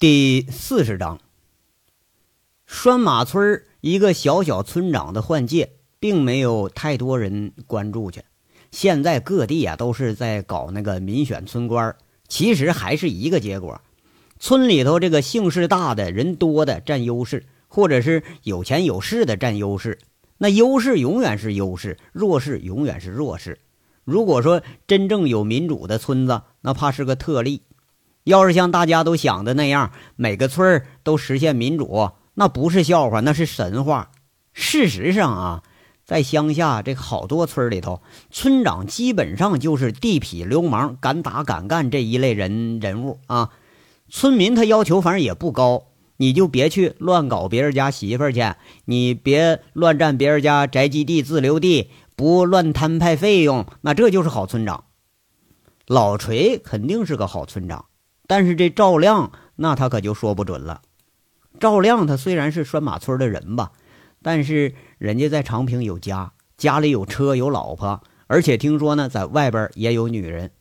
第四十章，拴马村一个小小村长的换届，并没有太多人关注去。现在各地啊都是在搞那个民选村官，其实还是一个结果：村里头这个姓氏大的人多的占优势，或者是有钱有势的占优势。那优势永远是优势，弱势永远是弱势。如果说真正有民主的村子，那怕是个特例。要是像大家都想的那样，每个村儿都实现民主，那不是笑话，那是神话。事实上啊，在乡下这好多村里头，村长基本上就是地痞流氓、敢打敢干这一类人人物啊。村民他要求反正也不高，你就别去乱搞别人家媳妇儿去，你别乱占别人家宅基地、自留地，不乱摊派费用，那这就是好村长。老锤肯定是个好村长。但是这赵亮，那他可就说不准了。赵亮他虽然是拴马村的人吧，但是人家在长平有家，家里有车有老婆，而且听说呢，在外边也有女人。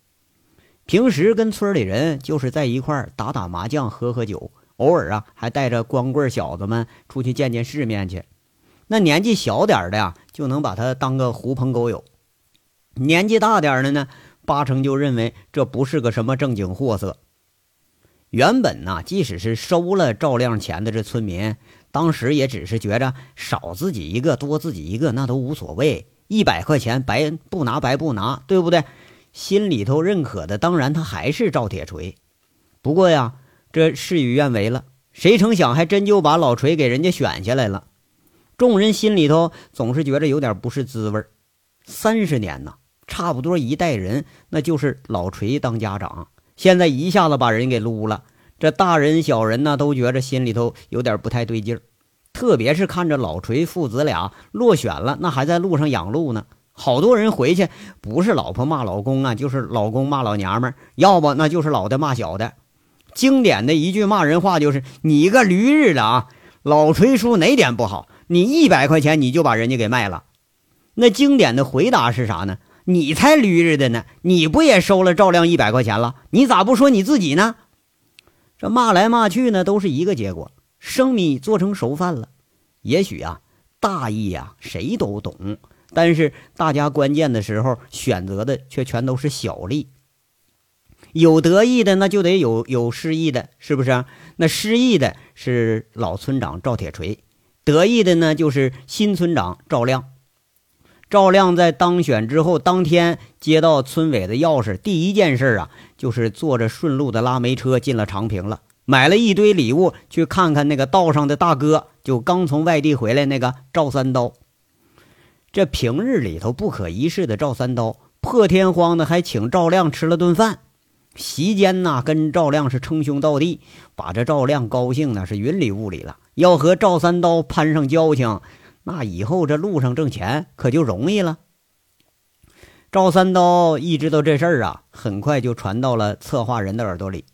平时跟村里人就是在一块打打麻将、喝喝酒，偶尔啊还带着光棍小子们出去见见世面去。那年纪小点的呀，就能把他当个狐朋狗友；年纪大点的呢，八成就认为这不是个什么正经货色。原本呢，即使是收了赵亮钱的这村民，当时也只是觉着少自己一个多自己一个那都无所谓，一百块钱白不拿白不拿，对不对？心里头认可的当然他还是赵铁锤。不过呀，这事与愿违了，谁成想还真就把老锤给人家选下来了。众人心里头总是觉着有点不是滋味三十年呐，差不多一代人，那就是老锤当家长。现在一下子把人给撸了，这大人小人呢都觉着心里头有点不太对劲儿，特别是看着老锤父子俩落选了，那还在路上养路呢。好多人回去不是老婆骂老公啊，就是老公骂老娘们儿，要不那就是老的骂小的。经典的一句骂人话就是：“你个驴日的啊！老锤叔哪点不好？你一百块钱你就把人家给卖了。”那经典的回答是啥呢？你才驴日的呢！你不也收了赵亮一百块钱了？你咋不说你自己呢？这骂来骂去呢，都是一个结果：生米做成熟饭了。也许啊，大义呀，谁都懂，但是大家关键的时候选择的却全都是小利。有得意的，那就得有有失意的，是不是？那失意的是老村长赵铁锤，得意的呢就是新村长赵亮。赵亮在当选之后，当天接到村委的钥匙，第一件事啊，就是坐着顺路的拉煤车进了长平了，买了一堆礼物，去看看那个道上的大哥，就刚从外地回来那个赵三刀。这平日里头不可一世的赵三刀，破天荒的还请赵亮吃了顿饭，席间呐，跟赵亮是称兄道弟，把这赵亮高兴的是云里雾里了，要和赵三刀攀上交情。那以后这路上挣钱可就容易了。赵三刀一知道这事儿啊，很快就传到了策划人的耳朵里。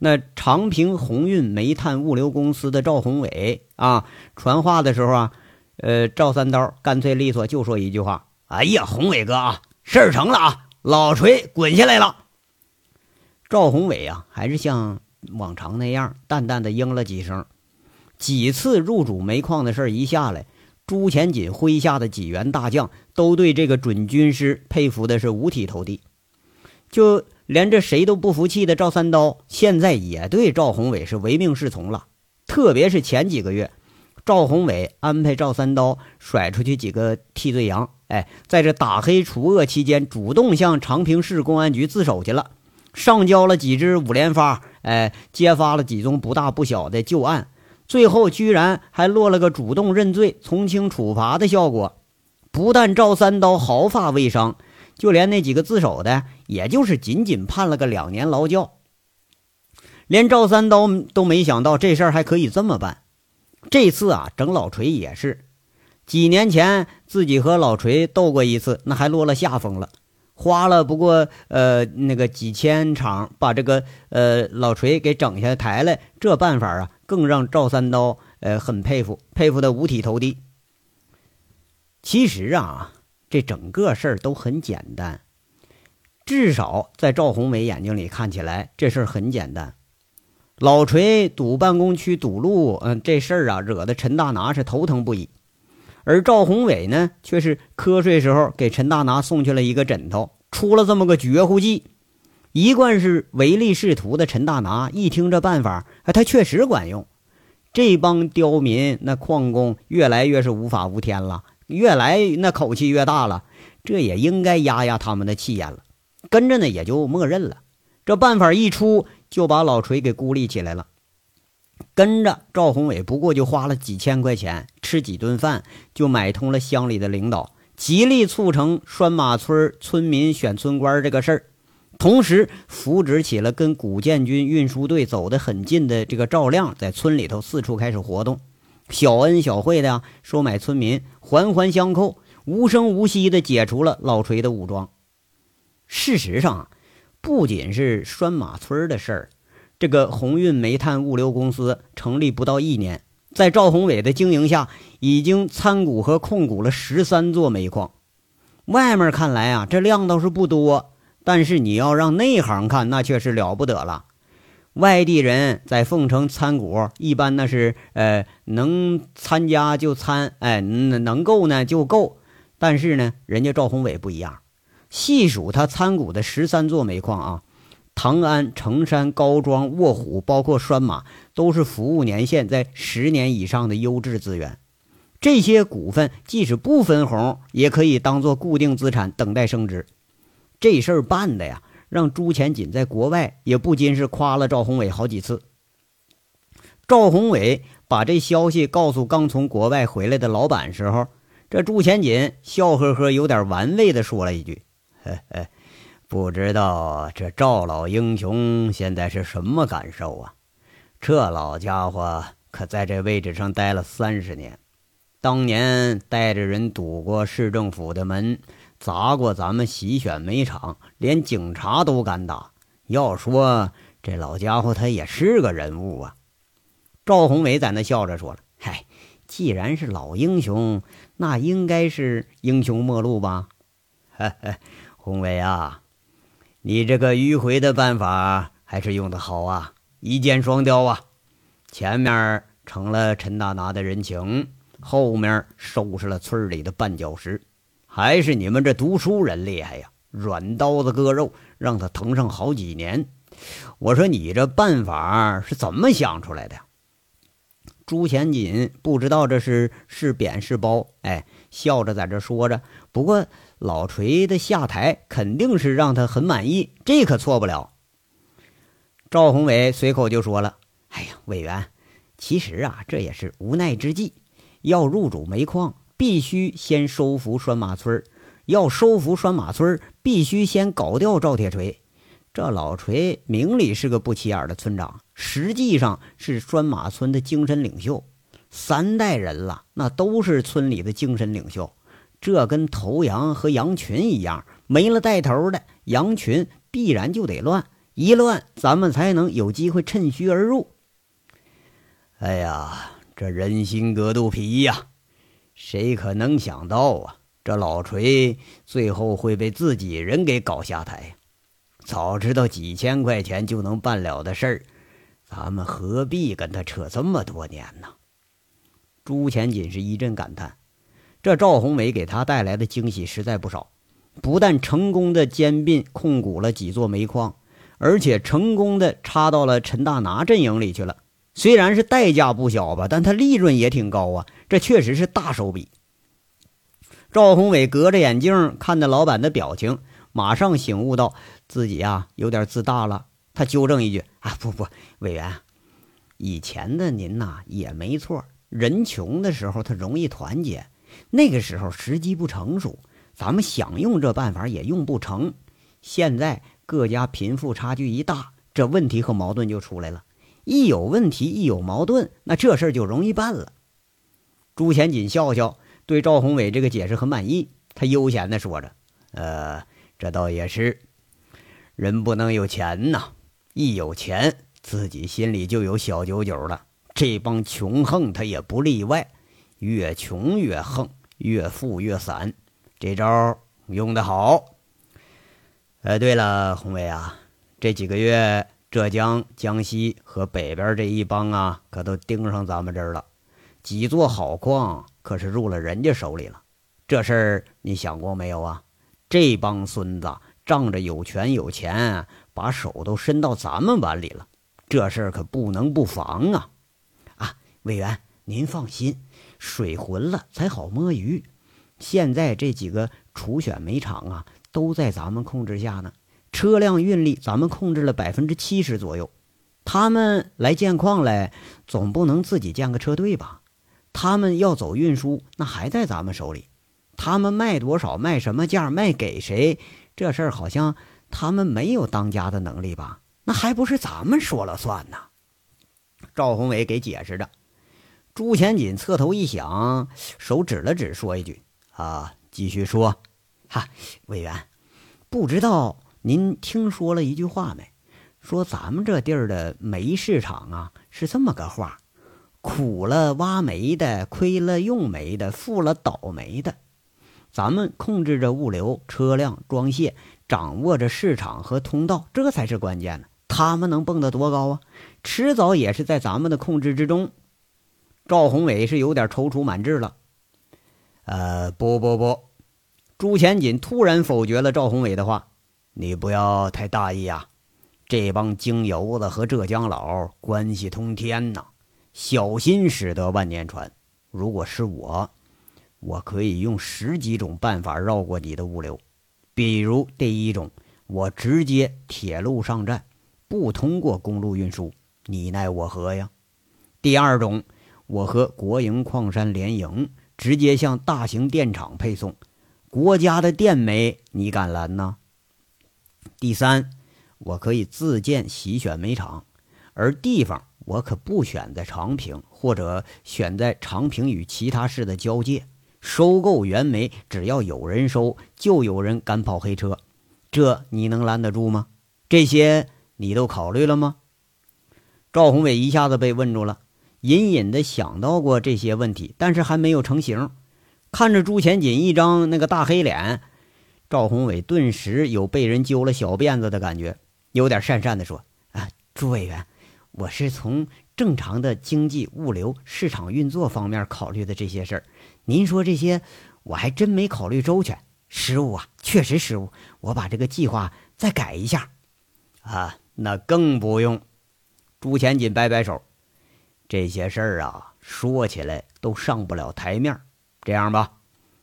那长平鸿运煤炭物流公司的赵宏伟啊，传话的时候啊，呃，赵三刀干脆利索就说一句话：“哎呀，宏伟哥啊，事儿成了啊，老锤滚下来了。”赵宏伟啊，还是像往常那样淡淡的应了几声。几次入主煤矿的事儿一下来。朱前锦麾下的几员大将都对这个准军师佩服的是五体投地，就连这谁都不服气的赵三刀，现在也对赵宏伟是唯命是从了。特别是前几个月，赵宏伟安排赵三刀甩出去几个替罪羊，哎，在这打黑除恶期间，主动向长平市公安局自首去了，上交了几支五连发，哎，揭发了几宗不大不小的旧案。最后居然还落了个主动认罪、从轻处罚的效果，不但赵三刀毫发未伤，就连那几个自首的，也就是仅仅判了个两年劳教。连赵三刀都没想到这事儿还可以这么办。这次啊，整老锤也是，几年前自己和老锤斗过一次，那还落了下风了，花了不过呃那个几千场把这个呃老锤给整下台来，这办法啊。更让赵三刀呃很佩服，佩服的五体投地。其实啊，这整个事儿都很简单，至少在赵宏伟眼睛里看起来，这事儿很简单。老锤堵办公区堵路，嗯，这事儿啊，惹得陈大拿是头疼不已。而赵宏伟呢，却是瞌睡时候给陈大拿送去了一个枕头，出了这么个绝户计。一贯是唯利是图的陈大拿一听这办法，哎，他确实管用。这帮刁民那矿工越来越是无法无天了，越来那口气越大了，这也应该压压他们的气焰了。跟着呢，也就默认了。这办法一出。就把老锤给孤立起来了，跟着赵宏伟不过就花了几千块钱吃几顿饭，就买通了乡里的领导，极力促成拴马村村民选村官这个事儿，同时扶植起了跟古建军运输队走得很近的这个赵亮，在村里头四处开始活动，小恩小惠的呀收买村民，环环相扣，无声无息的解除了老锤的武装。事实上。不仅是拴马村的事儿，这个鸿运煤炭物流公司成立不到一年，在赵宏伟的经营下，已经参股和控股了十三座煤矿。外面看来啊，这量倒是不多，但是你要让内行看，那却是了不得了。外地人在凤城参股，一般那是呃能参加就参，哎，能够呢就够。但是呢，人家赵宏伟不一样。细数他参股的十三座煤矿啊，唐安、成山、高庄、卧虎，包括拴马，都是服务年限在十年以上的优质资源。这些股份即使不分红，也可以当做固定资产等待升值。这事儿办的呀，让朱前锦在国外也不禁是夸了赵宏伟好几次。赵宏伟把这消息告诉刚从国外回来的老板时候，这朱前锦笑呵呵、有点玩味的说了一句。嘿嘿，不知道这赵老英雄现在是什么感受啊？这老家伙可在这位置上待了三十年，当年带着人堵过市政府的门，砸过咱们洗选煤厂，连警察都敢打。要说这老家伙，他也是个人物啊。赵宏伟在那笑着说了：“嗨，既然是老英雄，那应该是英雄末路吧？” 嘿嘿。宏伟啊，你这个迂回的办法还是用的好啊，一箭双雕啊！前面成了陈大拿的人情，后面收拾了村里的绊脚石，还是你们这读书人厉害呀！软刀子割肉，让他疼上好几年。我说你这办法是怎么想出来的？朱前锦不知道这是是贬是褒，哎，笑着在这说着。不过。老锤的下台肯定是让他很满意，这可错不了。赵宏伟随口就说了：“哎呀，委员，其实啊，这也是无奈之计。要入主煤矿，必须先收服拴马村要收服拴马村必须先搞掉赵铁锤。这老锤明里是个不起眼的村长，实际上是拴马村的精神领袖。三代人了，那都是村里的精神领袖。”这跟头羊和羊群一样，没了带头的羊群，必然就得乱。一乱，咱们才能有机会趁虚而入。哎呀，这人心隔肚皮呀！谁可能想到啊，这老锤最后会被自己人给搞下台？早知道几千块钱就能办了的事儿，咱们何必跟他扯这么多年呢？朱前锦是一阵感叹。这赵宏伟给他带来的惊喜实在不少，不但成功的兼并控股了几座煤矿，而且成功的插到了陈大拿阵营里去了。虽然是代价不小吧，但他利润也挺高啊，这确实是大手笔。赵宏伟隔着眼镜看着老板的表情，马上醒悟到自己啊有点自大了。他纠正一句：“啊，不不，委员，以前的您呐也没错，人穷的时候他容易团结。”那个时候时机不成熟，咱们想用这办法也用不成。现在各家贫富差距一大，这问题和矛盾就出来了。一有问题，一有矛盾，那这事儿就容易办了。朱前锦笑笑，对赵宏伟这个解释很满意。他悠闲地说着：“呃，这倒也是，人不能有钱呐，一有钱，自己心里就有小九九了。这帮穷横，他也不例外。”越穷越横，越富越散，这招用得好。哎，对了，宏伟啊，这几个月浙江、江西和北边这一帮啊，可都盯上咱们这儿了。几座好矿可是入了人家手里了。这事儿你想过没有啊？这帮孙子仗着有权有钱，把手都伸到咱们碗里了。这事儿可不能不防啊！啊，委员您放心，水浑了才好摸鱼。现在这几个初选煤厂啊，都在咱们控制下呢。车辆运力咱们控制了百分之七十左右。他们来建矿来，总不能自己建个车队吧？他们要走运输，那还在咱们手里。他们卖多少，卖什么价，卖给谁，这事儿好像他们没有当家的能力吧？那还不是咱们说了算呢？赵宏伟给解释着。朱前锦侧头一想，手指了指，说一句：“啊，继续说。”哈，委员，不知道您听说了一句话没？说咱们这地儿的煤市场啊，是这么个话：苦了挖煤的，亏了用煤的，富了倒霉的。咱们控制着物流、车辆、装卸，掌握着市场和通道，这才是关键呢。他们能蹦得多高啊？迟早也是在咱们的控制之中。赵宏伟是有点踌躇满志了。呃，不不不，朱前锦突然否决了赵宏伟的话。你不要太大意啊！这帮京油子和浙江佬关系通天呐，小心驶得万年船。如果是我。我可以用十几种办法绕过你的物流，比如第一种，我直接铁路上站，不通过公路运输，你奈我何呀？第二种，我和国营矿山联营，直接向大型电厂配送，国家的电煤你敢拦呢？第三，我可以自建洗选煤厂，而地方我可不选在长平，或者选在长平与其他市的交界。收购原煤，只要有人收，就有人敢跑黑车，这你能拦得住吗？这些你都考虑了吗？赵宏伟一下子被问住了，隐隐的想到过这些问题，但是还没有成型。看着朱前锦一张那个大黑脸，赵宏伟顿时有被人揪了小辫子的感觉，有点讪讪的说：“啊，朱委员，我是从正常的经济、物流、市场运作方面考虑的这些事儿。”您说这些，我还真没考虑周全，失误啊，确实失误。我把这个计划再改一下。啊，那更不用。朱前锦摆摆手，这些事儿啊，说起来都上不了台面。这样吧，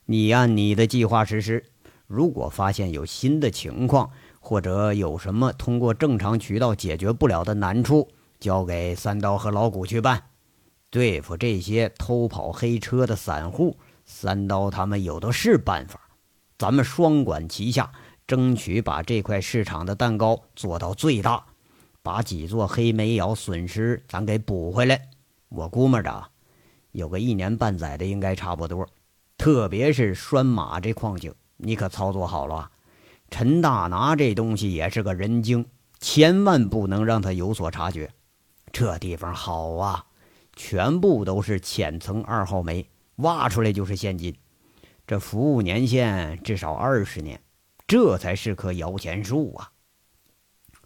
你按你的计划实施。如果发现有新的情况，或者有什么通过正常渠道解决不了的难处，交给三刀和老谷去办。对付这些偷跑黑车的散户，三刀他们有的是办法。咱们双管齐下，争取把这块市场的蛋糕做到最大，把几座黑煤窑损失咱给补回来。我估摸着，有个一年半载的应该差不多。特别是拴马这矿井，你可操作好了。陈大拿这东西也是个人精，千万不能让他有所察觉。这地方好啊！全部都是浅层二号煤，挖出来就是现金，这服务年限至少二十年，这才是棵摇钱树啊！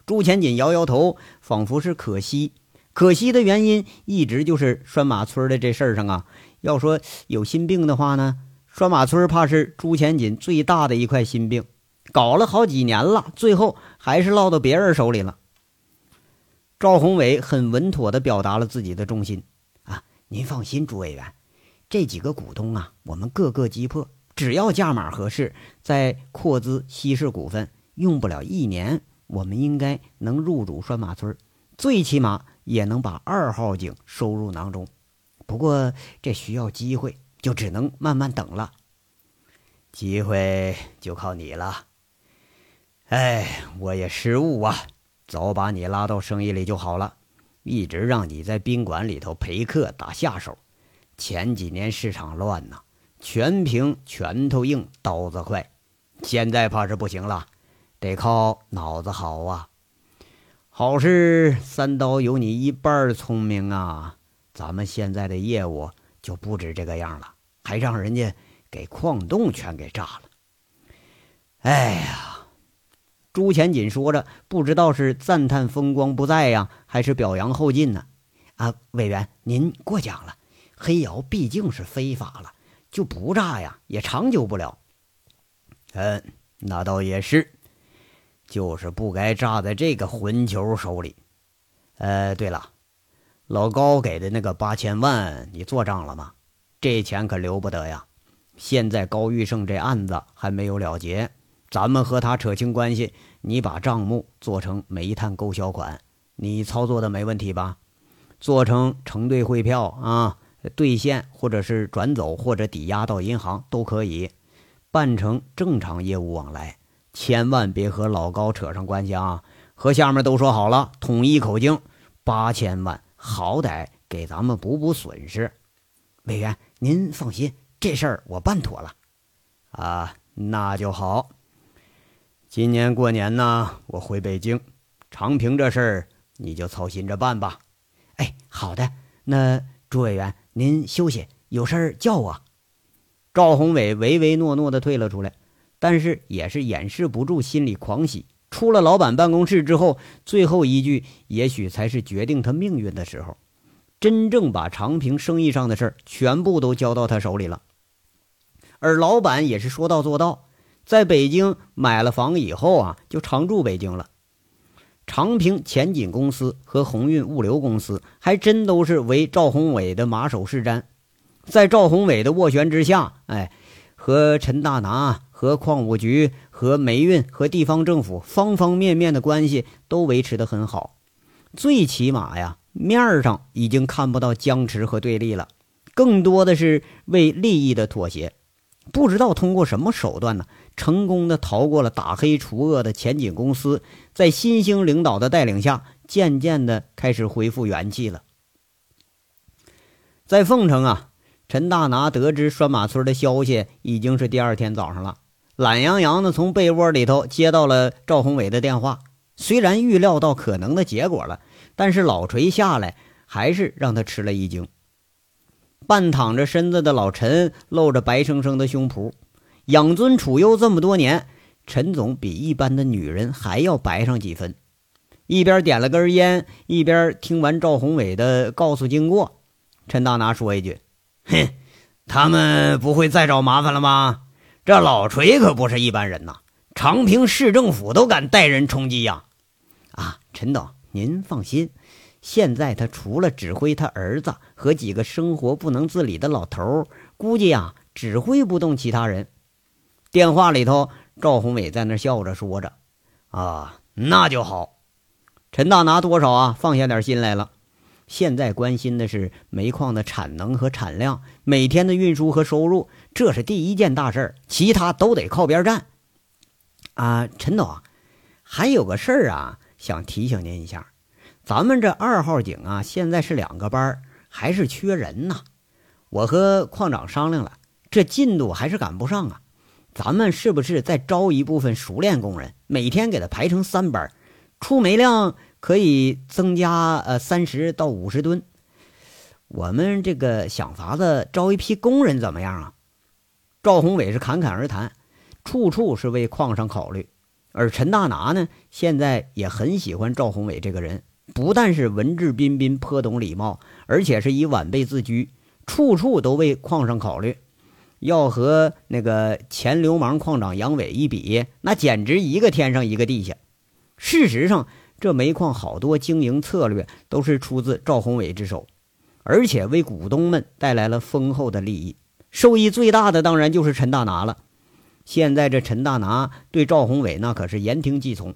朱前锦摇摇头，仿佛是可惜。可惜的原因一直就是拴马村的这事儿上啊。要说有心病的话呢，拴马村怕是朱前锦最大的一块心病，搞了好几年了，最后还是落到别人手里了。赵宏伟很稳妥地表达了自己的重心啊。您放心，朱委员，这几个股东啊，我们个个击破，只要价码合适，再扩资稀释股份，用不了一年，我们应该能入主拴马村，最起码也能把二号井收入囊中。不过这需要机会，就只能慢慢等了。机会就靠你了。哎，我也失误啊，早把你拉到生意里就好了。一直让你在宾馆里头陪客打下手，前几年市场乱呐，全凭拳头硬刀子快，现在怕是不行了，得靠脑子好啊。好事三刀有你一半聪明啊，咱们现在的业务就不止这个样了，还让人家给矿洞全给炸了。哎呀，朱前锦说着，不知道是赞叹风光不再呀，还是表扬后进呢？啊，委员，您过奖了。黑窑毕竟是非法了，就不炸呀，也长久不了。嗯，那倒也是，就是不该炸在这个混球手里。呃，对了，老高给的那个八千万，你做账了吗？这钱可留不得呀！现在高玉胜这案子还没有了结，咱们和他扯清关系。你把账目做成煤炭购销款，你操作的没问题吧？做成承兑汇票啊，兑现或者是转走或者抵押到银行都可以，办成正常业务往来。千万别和老高扯上关系啊！和下面都说好了，统一口径，八千万好歹给咱们补补损失。委员。您放心，这事儿我办妥了。啊，那就好。今年过年呢，我回北京，长平这事儿你就操心着办吧。哎，好的。那朱委员，您休息，有事儿叫我。赵宏伟唯唯诺诺的退了出来，但是也是掩饰不住心里狂喜。出了老板办公室之后，最后一句也许才是决定他命运的时候。真正把长平生意上的事儿全部都交到他手里了，而老板也是说到做到，在北京买了房以后啊，就常住北京了。长平前景公司和鸿运物流公司还真都是为赵宏伟的马首是瞻，在赵宏伟的斡旋之下，哎，和陈大拿、和矿务局、和煤运、和地方政府方方面面的关系都维持得很好，最起码呀。面上已经看不到僵持和对立了，更多的是为利益的妥协。不知道通过什么手段呢，成功的逃过了打黑除恶的前景公司，在新兴领导的带领下，渐渐的开始恢复元气了。在凤城啊，陈大拿得知拴马村的消息，已经是第二天早上了，懒洋洋的从被窝里头接到了赵宏伟的电话。虽然预料到可能的结果了。但是老锤下来，还是让他吃了一惊。半躺着身子的老陈露着白生生的胸脯，养尊处优这么多年，陈总比一般的女人还要白上几分。一边点了根烟，一边听完赵宏伟的告诉经过，陈大拿说一句：“哼，他们不会再找麻烦了吗？这老锤可不是一般人呐，长平市政府都敢带人冲击呀！”啊，陈总。您放心，现在他除了指挥他儿子和几个生活不能自理的老头，估计呀指挥不动其他人。电话里头，赵宏伟在那笑着说着：“啊，那就好。”陈大拿多少啊放下点心来了。现在关心的是煤矿的产能和产量，每天的运输和收入，这是第一件大事儿，其他都得靠边站。啊，陈总，还有个事儿啊。想提醒您一下，咱们这二号井啊，现在是两个班，还是缺人呢。我和矿长商量了，这进度还是赶不上啊。咱们是不是再招一部分熟练工人，每天给他排成三班，出煤量可以增加呃三十到五十吨？我们这个想法子招一批工人怎么样啊？赵宏伟是侃侃而谈，处处是为矿上考虑。而陈大拿呢，现在也很喜欢赵宏伟这个人，不但是文质彬彬、颇懂礼貌，而且是以晚辈自居，处处都为矿上考虑。要和那个前流氓矿长杨伟一比，那简直一个天上一个地下。事实上，这煤矿好多经营策略都是出自赵宏伟之手，而且为股东们带来了丰厚的利益，受益最大的当然就是陈大拿了。现在这陈大拿对赵宏伟那可是言听计从。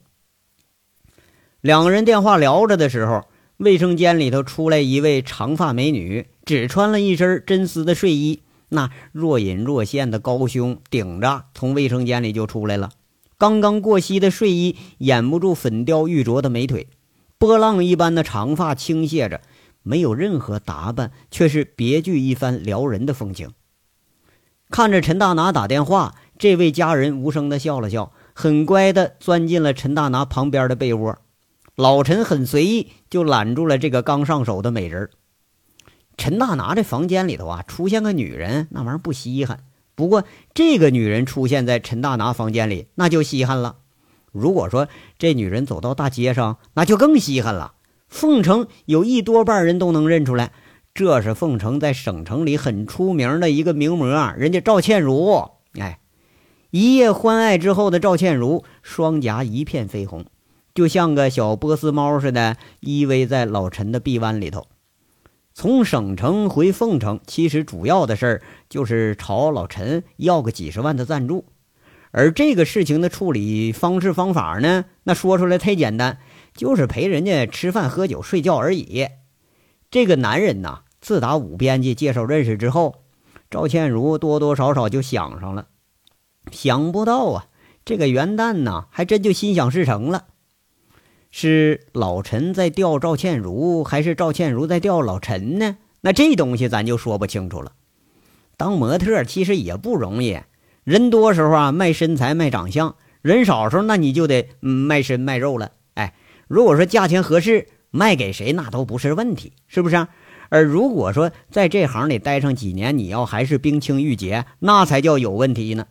两个人电话聊着的时候，卫生间里头出来一位长发美女，只穿了一身真丝的睡衣，那若隐若现的高胸顶着，从卫生间里就出来了。刚刚过膝的睡衣掩不住粉雕玉琢的美腿，波浪一般的长发倾泻着，没有任何打扮，却是别具一番撩人的风情。看着陈大拿打电话。这位家人无声的笑了笑，很乖的钻进了陈大拿旁边的被窝。老陈很随意就揽住了这个刚上手的美人。陈大拿这房间里头啊，出现个女人，那玩意儿不稀罕。不过这个女人出现在陈大拿房间里，那就稀罕了。如果说这女人走到大街上，那就更稀罕了。凤城有一多半人都能认出来，这是凤城在省城里很出名的一个名模，人家赵倩如。哎，一夜欢爱之后的赵倩茹，双颊一片绯红，就像个小波斯猫似的依偎在老陈的臂弯里头。从省城回凤城，其实主要的事儿就是朝老陈要个几十万的赞助。而这个事情的处理方式方法呢，那说出来太简单，就是陪人家吃饭、喝酒、睡觉而已。这个男人呐，自打武编辑介绍认识之后，赵倩茹多多少少就想上了。想不到啊，这个元旦呢，还真就心想事成了。是老陈在钓赵倩如，还是赵倩如在钓老陈呢？那这东西咱就说不清楚了。当模特其实也不容易，人多时候啊卖身材卖长相，人少时候那你就得卖身卖肉了。哎，如果说价钱合适，卖给谁那都不是问题，是不是？而如果说在这行里待上几年，你要还是冰清玉洁，那才叫有问题呢。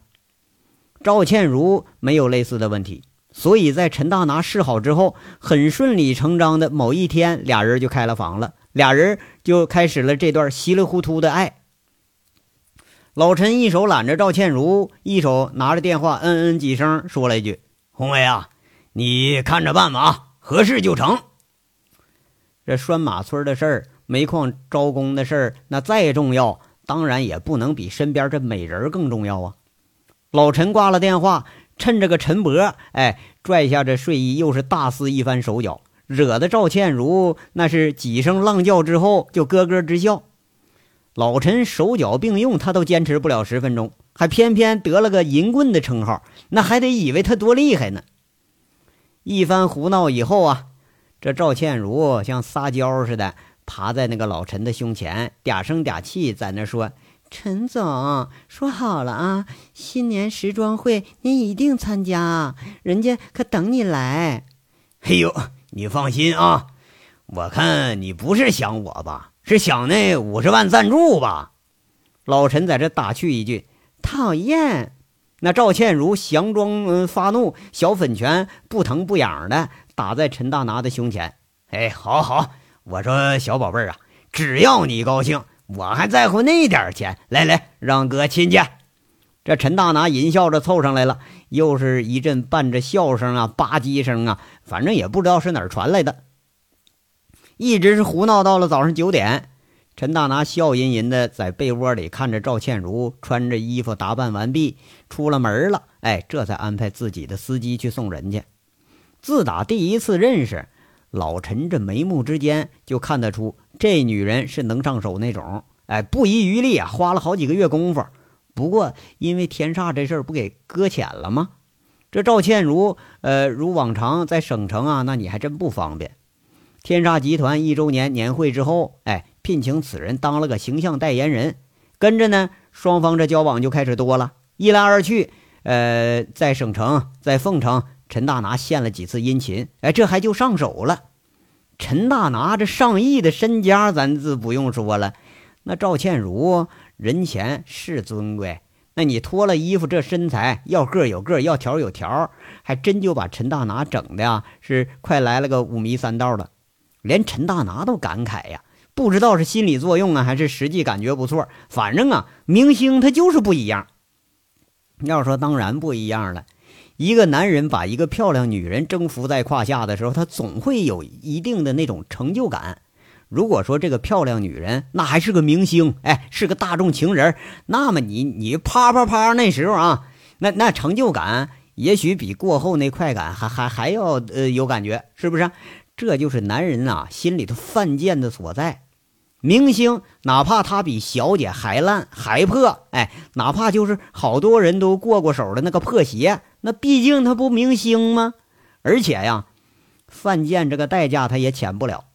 赵倩如没有类似的问题。所以在陈大拿示好之后，很顺理成章的某一天，俩人就开了房了，俩人就开始了这段稀里糊涂的爱。老陈一手揽着赵倩如，一手拿着电话，嗯嗯几声，说了一句：“红梅啊，你看着办吧，啊合适就成。”这拴马村的事儿，煤矿招工的事儿，那再重要，当然也不能比身边这美人更重要啊。老陈挂了电话。趁着个陈伯，哎，拽下这睡衣，又是大肆一番手脚，惹得赵倩如那是几声浪叫之后就咯咯直笑。老陈手脚并用，他都坚持不了十分钟，还偏偏得了个银棍的称号，那还得以为他多厉害呢。一番胡闹以后啊，这赵倩如像撒娇似的爬在那个老陈的胸前，嗲声嗲气在那说。陈总说好了啊，新年时装会您一定参加，人家可等你来。哎呦，你放心啊，我看你不是想我吧，是想那五十万赞助吧？老陈在这打趣一句：“讨厌。”那赵倩如佯装发怒，小粉拳不疼不痒的打在陈大拿的胸前。哎，好好，我说小宝贝儿啊，只要你高兴。我还在乎那点钱，来来，让哥亲去。这陈大拿淫笑着凑上来了，又是一阵伴着笑声啊，吧唧声啊，反正也不知道是哪儿传来的。一直是胡闹到了早上九点，陈大拿笑吟吟的在被窝里看着赵倩如穿着衣服打扮完毕出了门了，哎，这才安排自己的司机去送人去。自打第一次认识。老陈这眉目之间就看得出，这女人是能上手那种。哎，不遗余力啊，花了好几个月功夫。不过因为天煞这事儿不给搁浅了吗？这赵倩如，呃，如往常在省城啊，那你还真不方便。天煞集团一周年年会之后，哎，聘请此人当了个形象代言人。跟着呢，双方这交往就开始多了。一来二去，呃，在省城，在凤城。陈大拿献了几次殷勤，哎，这还就上手了。陈大拿这上亿的身家，咱自不用说了。那赵倩如人前是尊贵，那你脱了衣服，这身材要个有个，要条有条，还真就把陈大拿整的呀，是快来了个五迷三道的。连陈大拿都感慨呀，不知道是心理作用啊，还是实际感觉不错。反正啊，明星他就是不一样。要说当然不一样了。一个男人把一个漂亮女人征服在胯下的时候，他总会有一定的那种成就感。如果说这个漂亮女人那还是个明星，哎，是个大众情人，那么你你啪啪啪那时候啊，那那成就感也许比过后那快感还还还要呃有感觉，是不是？这就是男人啊心里头犯贱的所在。明星哪怕他比小姐还烂还破，哎，哪怕就是好多人都过过手的那个破鞋，那毕竟他不明星吗？而且呀，犯贱这个代价他也浅不了。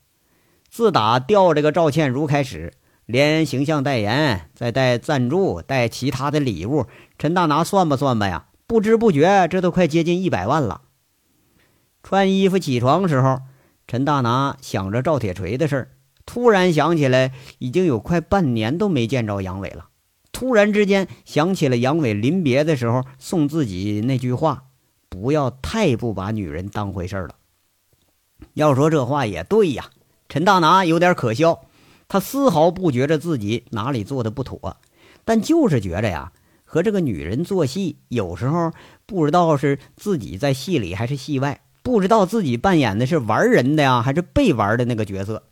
自打调这个赵倩如开始，连形象代言，再带赞助，带其他的礼物，陈大拿算吧算吧呀，不知不觉这都快接近一百万了。穿衣服起床时候，陈大拿想着赵铁锤的事儿。突然想起来，已经有快半年都没见着杨伟了。突然之间想起了杨伟临别的时候送自己那句话：“不要太不把女人当回事儿了。要说这话也对呀，陈大拿有点可笑，他丝毫不觉着自己哪里做的不妥，但就是觉着呀，和这个女人做戏，有时候不知道是自己在戏里还是戏外，不知道自己扮演的是玩人的呀，还是被玩的那个角色。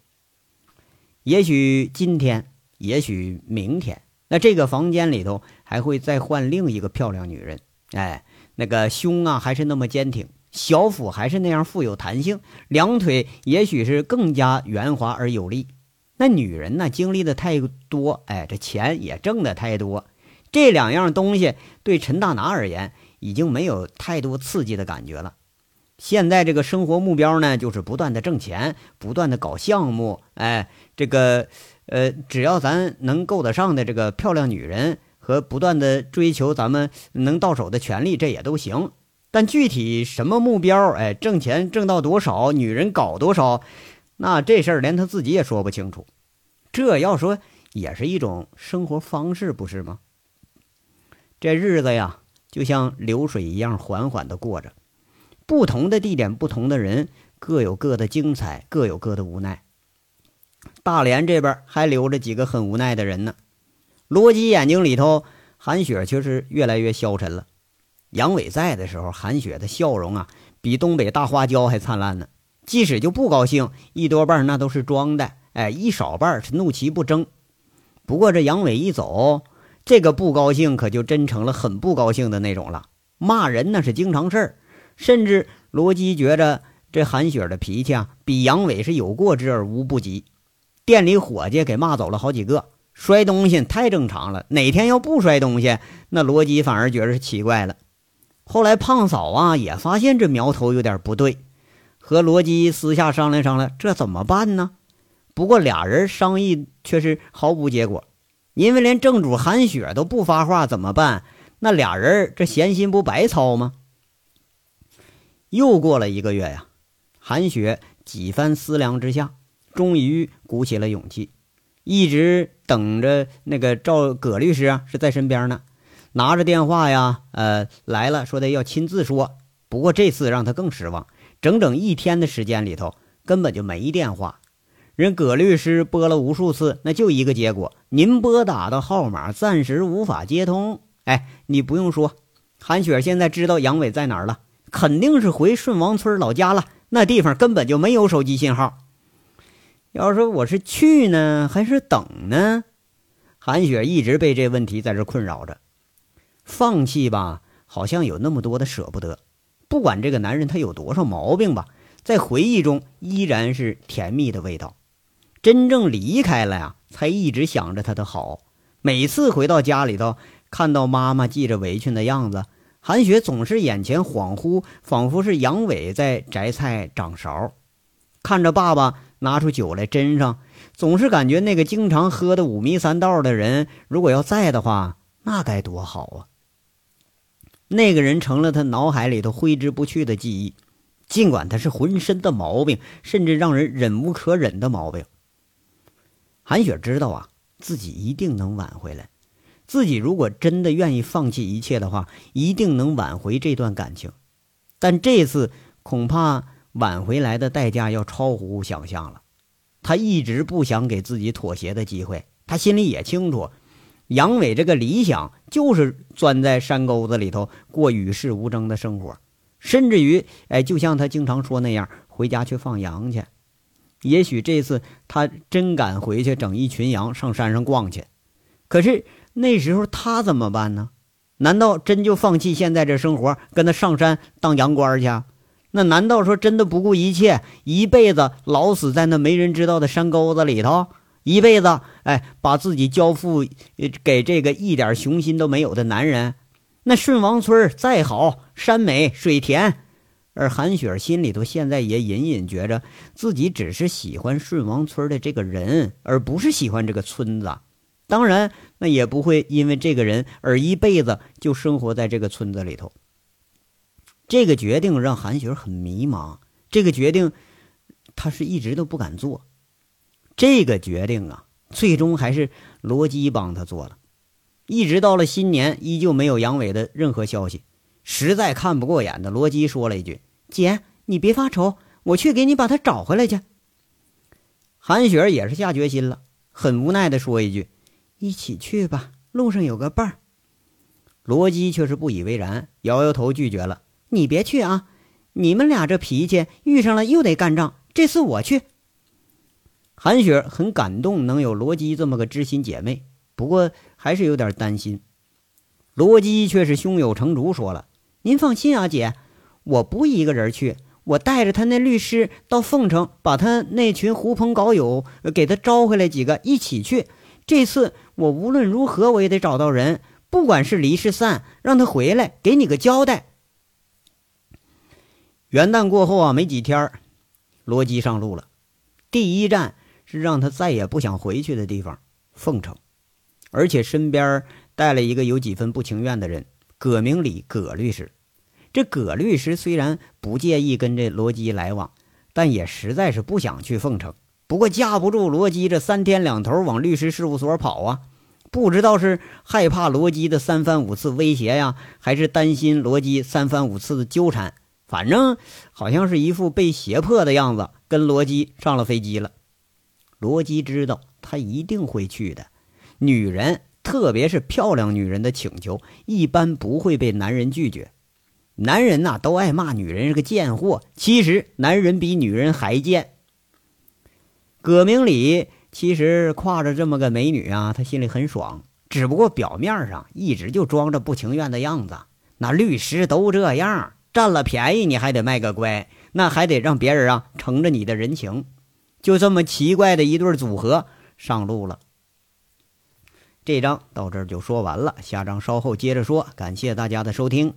也许今天，也许明天，那这个房间里头还会再换另一个漂亮女人，哎，那个胸啊还是那么坚挺。小腹还是那样富有弹性，两腿也许是更加圆滑而有力。那女人呢，经历的太多，哎，这钱也挣的太多。这两样东西对陈大拿而言，已经没有太多刺激的感觉了。现在这个生活目标呢，就是不断的挣钱，不断的搞项目。哎，这个，呃，只要咱能够得上的这个漂亮女人，和不断的追求咱们能到手的权利，这也都行。但具体什么目标？哎，挣钱挣到多少，女人搞多少，那这事儿连他自己也说不清楚。这要说也是一种生活方式，不是吗？这日子呀，就像流水一样缓缓的过着。不同的地点，不同的人，各有各的精彩，各有各的无奈。大连这边还留着几个很无奈的人呢。罗辑眼睛里头，韩雪却是越来越消沉了。杨伟在的时候，韩雪的笑容啊，比东北大花椒还灿烂呢。即使就不高兴，一多半那都是装的，哎，一少半是怒其不争。不过这杨伟一走，这个不高兴可就真成了很不高兴的那种了，骂人那是经常事儿。甚至罗辑觉着这韩雪的脾气啊，比杨伟是有过之而无不及。店里伙计给骂走了好几个，摔东西太正常了。哪天要不摔东西，那罗辑反而觉着是奇怪了。后来胖嫂啊也发现这苗头有点不对，和罗辑私下商量商量，这怎么办呢？不过俩人商议却是毫无结果，因为连正主韩雪都不发话，怎么办？那俩人这闲心不白操吗？又过了一个月呀，韩雪几番思量之下，终于鼓起了勇气，一直等着那个赵葛律师啊是在身边呢。拿着电话呀，呃，来了，说的要亲自说。不过这次让他更失望，整整一天的时间里头根本就没电话。人葛律师拨了无数次，那就一个结果：您拨打的号码暂时无法接通。哎，你不用说，韩雪现在知道杨伟在哪儿了，肯定是回顺王村老家了。那地方根本就没有手机信号。要说我是去呢，还是等呢？韩雪一直被这问题在这困扰着。放弃吧，好像有那么多的舍不得。不管这个男人他有多少毛病吧，在回忆中依然是甜蜜的味道。真正离开了呀，才一直想着他的好。每次回到家里头，看到妈妈系着围裙的样子，韩雪总是眼前恍惚，仿佛是杨伟在摘菜掌勺。看着爸爸拿出酒来斟上，总是感觉那个经常喝的五迷三道的人，如果要在的话，那该多好啊！那个人成了他脑海里头挥之不去的记忆，尽管他是浑身的毛病，甚至让人忍无可忍的毛病。韩雪知道啊，自己一定能挽回来。自己如果真的愿意放弃一切的话，一定能挽回这段感情。但这次恐怕挽回来的代价要超乎想象了。他一直不想给自己妥协的机会，他心里也清楚。杨伟这个理想就是钻在山沟子里头过与世无争的生活，甚至于，哎，就像他经常说那样，回家去放羊去。也许这次他真敢回去整一群羊上山上逛去，可是那时候他怎么办呢？难道真就放弃现在这生活，跟他上山当羊倌去？那难道说真的不顾一切，一辈子老死在那没人知道的山沟子里头？一辈子，哎，把自己交付给这个一点雄心都没有的男人，那顺王村再好，山美水甜，而韩雪心里头现在也隐隐觉着自己只是喜欢顺王村的这个人，而不是喜欢这个村子。当然，那也不会因为这个人而一辈子就生活在这个村子里头。这个决定让韩雪很迷茫，这个决定，她是一直都不敢做。这个决定啊，最终还是罗基帮他做了。一直到了新年，依旧没有杨伟的任何消息。实在看不过眼的罗基说了一句：“姐，你别发愁，我去给你把他找回来去。”韩雪也是下决心了，很无奈的说一句：“一起去吧，路上有个伴儿。”罗辑却是不以为然，摇摇头拒绝了：“你别去啊，你们俩这脾气遇上了又得干仗，这次我去。”韩雪很感动，能有罗辑这么个知心姐妹，不过还是有点担心。罗辑却是胸有成竹说了：“您放心啊，姐，我不一个人去，我带着他那律师到凤城，把他那群狐朋狗友给他招回来几个一起去。这次我无论如何我也得找到人，不管是离是散，让他回来给你个交代。”元旦过后啊，没几天，罗辑上路了，第一站。是让他再也不想回去的地方，凤城，而且身边带了一个有几分不情愿的人，葛明礼，葛律师。这葛律师虽然不介意跟这罗辑来往，但也实在是不想去凤城。不过架不住罗基这三天两头往律师事务所跑啊，不知道是害怕罗基的三番五次威胁呀，还是担心罗基三番五次的纠缠，反正好像是一副被胁迫的样子，跟罗基上了飞机了。罗基知道他一定会去的。女人，特别是漂亮女人的请求，一般不会被男人拒绝。男人呐，都爱骂女人是个贱货，其实男人比女人还贱。葛明礼其实挎着这么个美女啊，他心里很爽，只不过表面上一直就装着不情愿的样子。那律师都这样，占了便宜你还得卖个乖，那还得让别人啊承着你的人情。就这么奇怪的一对组合上路了。这章到这儿就说完了，下章稍后接着说。感谢大家的收听。